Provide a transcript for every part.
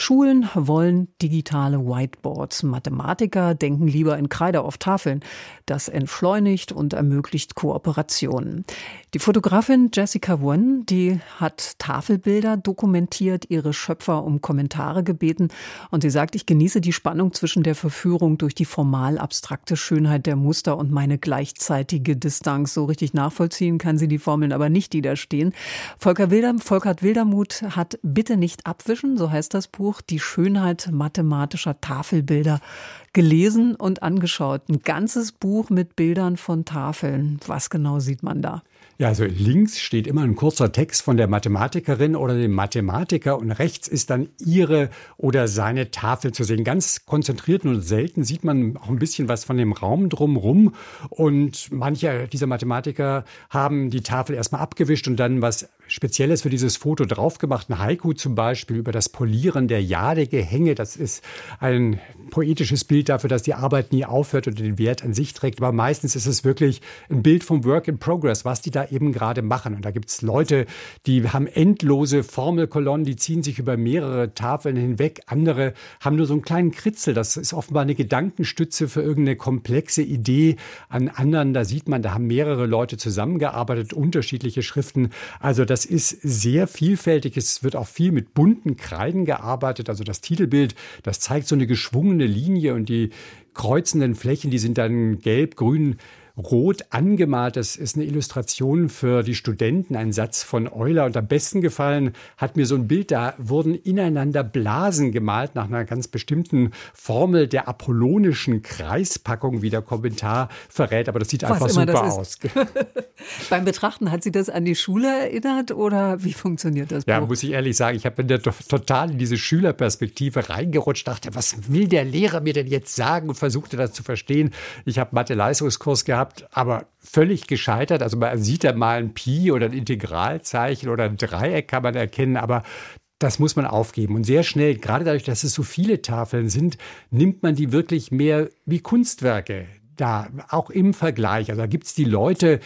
Schulen wollen digitale Whiteboards. Mathematiker denken lieber in Kreide auf Tafeln. Das entschleunigt und ermöglicht Kooperationen. Die Fotografin Jessica Wen, die hat Tafelbilder dokumentiert, ihre Schöpfer um Kommentare gebeten und sie sagt, ich genieße die Spannung zwischen der Verführung durch die formal abstrakte Schönheit der Muster und meine gleichzeitige Distanz. So richtig nachvollziehen kann sie die Formeln aber nicht, die da stehen. Volker Wilder, Volkert Wildermuth hat Bitte nicht abwischen, so heißt das Buch Buch Die Schönheit mathematischer Tafelbilder gelesen und angeschaut. Ein ganzes Buch mit Bildern von Tafeln. Was genau sieht man da? Ja, also links steht immer ein kurzer Text von der Mathematikerin oder dem Mathematiker und rechts ist dann ihre oder seine Tafel zu sehen. Ganz konzentriert und selten sieht man auch ein bisschen was von dem Raum drumrum. Und manche dieser Mathematiker haben die Tafel erstmal abgewischt und dann was Spezielles für dieses Foto drauf gemacht. Ein Haiku zum Beispiel über das Polieren der Jadegehänge. Das ist ein poetisches Bild dafür, dass die Arbeit nie aufhört und den Wert an sich trägt. Aber meistens ist es wirklich ein Bild vom Work in Progress, was die da eben gerade machen. Und da gibt es Leute, die haben endlose Formelkolonnen, die ziehen sich über mehrere Tafeln hinweg. Andere haben nur so einen kleinen Kritzel. Das ist offenbar eine Gedankenstütze für irgendeine komplexe Idee. An anderen, da sieht man, da haben mehrere Leute zusammengearbeitet, unterschiedliche Schriften. Also das ist sehr vielfältig. Es wird auch viel mit bunten Kreiden gearbeitet. Also das Titelbild, das zeigt so eine geschwungene Linie und die kreuzenden Flächen, die sind dann gelb, grün, rot angemalt. Das ist eine Illustration für die Studenten, ein Satz von Euler. Und am besten gefallen hat mir so ein Bild, da wurden ineinander Blasen gemalt nach einer ganz bestimmten Formel der apollonischen Kreispackung, wie der Kommentar verrät. Aber das sieht Was einfach super aus. Beim Betrachten hat Sie das an die Schule erinnert oder wie funktioniert das? Ja, muss ich ehrlich sagen, ich habe total in diese Schülerperspektive reingerutscht, dachte, was will der Lehrer mir denn jetzt sagen und versuchte das zu verstehen. Ich habe Mathe-Leistungskurs gehabt gehabt, aber völlig gescheitert. Also man sieht da mal ein Pi oder ein Integralzeichen oder ein Dreieck kann man erkennen, aber das muss man aufgeben. Und sehr schnell, gerade dadurch, dass es so viele Tafeln sind, nimmt man die wirklich mehr wie Kunstwerke da, auch im Vergleich. Also da gibt es die Leute,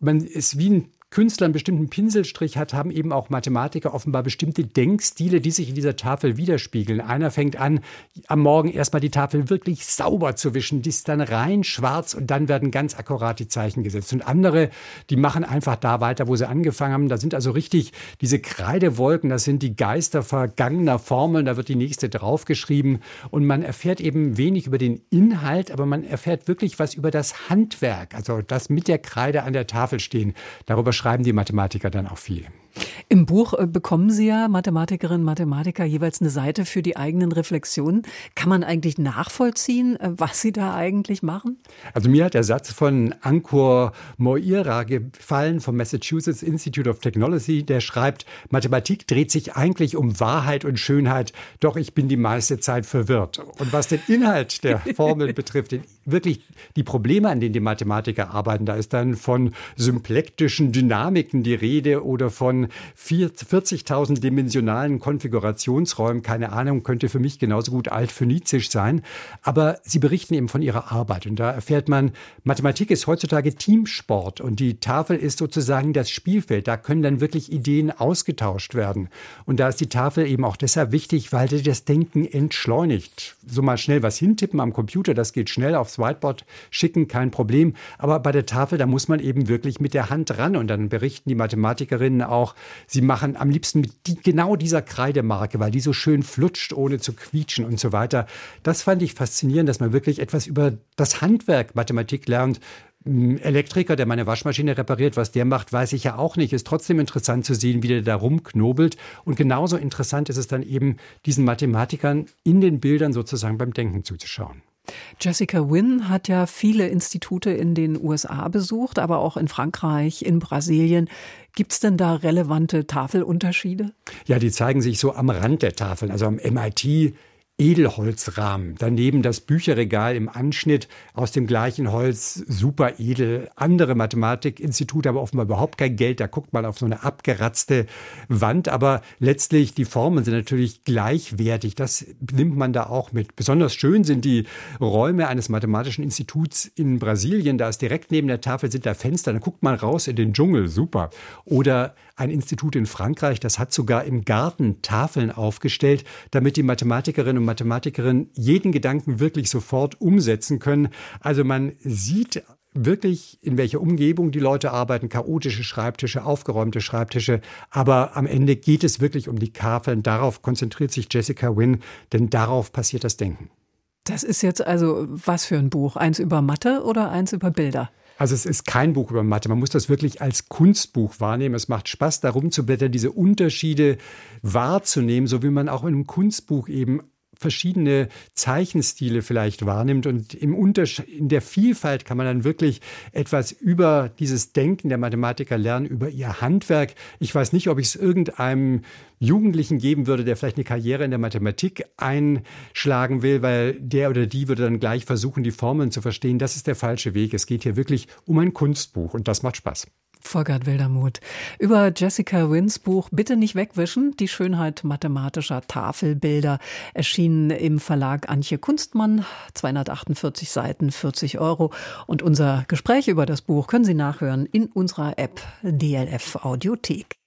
man ist wie ein Künstler einen bestimmten Pinselstrich hat, haben eben auch Mathematiker offenbar bestimmte Denkstile, die sich in dieser Tafel widerspiegeln. Einer fängt an, am Morgen erstmal die Tafel wirklich sauber zu wischen, die ist dann rein schwarz und dann werden ganz akkurat die Zeichen gesetzt. Und andere, die machen einfach da weiter, wo sie angefangen haben. Da sind also richtig diese Kreidewolken, das sind die Geister vergangener Formeln, da wird die nächste draufgeschrieben. Und man erfährt eben wenig über den Inhalt, aber man erfährt wirklich was über das Handwerk, also das mit der Kreide an der Tafel stehen. Darüber schreiben die Mathematiker dann auch viel. Im Buch äh, bekommen Sie ja Mathematikerinnen und Mathematiker jeweils eine Seite für die eigenen Reflexionen. Kann man eigentlich nachvollziehen, äh, was Sie da eigentlich machen? Also mir hat der Satz von Ankur Moira gefallen vom Massachusetts Institute of Technology, der schreibt, Mathematik dreht sich eigentlich um Wahrheit und Schönheit, doch ich bin die meiste Zeit verwirrt. Und was den Inhalt der Formel betrifft, wirklich die Probleme, an denen die Mathematiker arbeiten, da ist dann von symplektischen Dynamiken die Rede oder von 40.000 dimensionalen Konfigurationsräumen, keine Ahnung, könnte für mich genauso gut altphönizisch sein. Aber sie berichten eben von ihrer Arbeit. Und da erfährt man, Mathematik ist heutzutage Teamsport und die Tafel ist sozusagen das Spielfeld. Da können dann wirklich Ideen ausgetauscht werden. Und da ist die Tafel eben auch deshalb wichtig, weil sie das Denken entschleunigt. So mal schnell was hintippen am Computer, das geht schnell aufs Whiteboard schicken, kein Problem. Aber bei der Tafel, da muss man eben wirklich mit der Hand ran. Und dann berichten die Mathematikerinnen auch, auch, sie machen am liebsten mit die, genau dieser Kreidemarke, weil die so schön flutscht, ohne zu quietschen und so weiter. Das fand ich faszinierend, dass man wirklich etwas über das Handwerk Mathematik lernt. Elektriker, der meine Waschmaschine repariert, was der macht, weiß ich ja auch nicht. Ist trotzdem interessant zu sehen, wie der da rumknobelt. Und genauso interessant ist es dann eben, diesen Mathematikern in den Bildern sozusagen beim Denken zuzuschauen. Jessica Wynn hat ja viele Institute in den USA besucht, aber auch in Frankreich, in Brasilien. Gibt es denn da relevante Tafelunterschiede? Ja, die zeigen sich so am Rand der Tafeln. Also am MIT Edelholzrahmen. Daneben das Bücherregal im Anschnitt aus dem gleichen Holz, super edel. Andere Mathematikinstitute haben offenbar überhaupt kein Geld. Da guckt man auf so eine abgeratzte Wand. Aber letztlich, die Formen sind natürlich gleichwertig. Das nimmt man da auch mit. Besonders schön sind die Räume eines mathematischen Instituts in Brasilien. Da ist direkt neben der Tafel sind da Fenster. Da guckt man raus in den Dschungel. Super. Oder ein Institut in Frankreich, das hat sogar im Garten Tafeln aufgestellt, damit die Mathematikerinnen und Mathematikerinnen jeden Gedanken wirklich sofort umsetzen können. Also man sieht wirklich, in welcher Umgebung die Leute arbeiten, chaotische Schreibtische, aufgeräumte Schreibtische. Aber am Ende geht es wirklich um die Tafeln. Darauf konzentriert sich Jessica Wynn, denn darauf passiert das Denken. Das ist jetzt also was für ein Buch? Eins über Mathe oder eins über Bilder? Also es ist kein Buch über Mathe. Man muss das wirklich als Kunstbuch wahrnehmen. Es macht Spaß, darum zu blättern, diese Unterschiede wahrzunehmen, so wie man auch in einem Kunstbuch eben verschiedene Zeichenstile vielleicht wahrnimmt. Und im Unterschied, in der Vielfalt kann man dann wirklich etwas über dieses Denken der Mathematiker lernen, über ihr Handwerk. Ich weiß nicht, ob ich es irgendeinem Jugendlichen geben würde, der vielleicht eine Karriere in der Mathematik einschlagen will, weil der oder die würde dann gleich versuchen, die Formeln zu verstehen. Das ist der falsche Weg. Es geht hier wirklich um ein Kunstbuch und das macht Spaß. Volkert Wildermuth. Über Jessica Wins Buch Bitte nicht wegwischen, die Schönheit mathematischer Tafelbilder, erschienen im Verlag Antje Kunstmann, 248 Seiten, 40 Euro. Und unser Gespräch über das Buch können Sie nachhören in unserer App DLF Audiothek.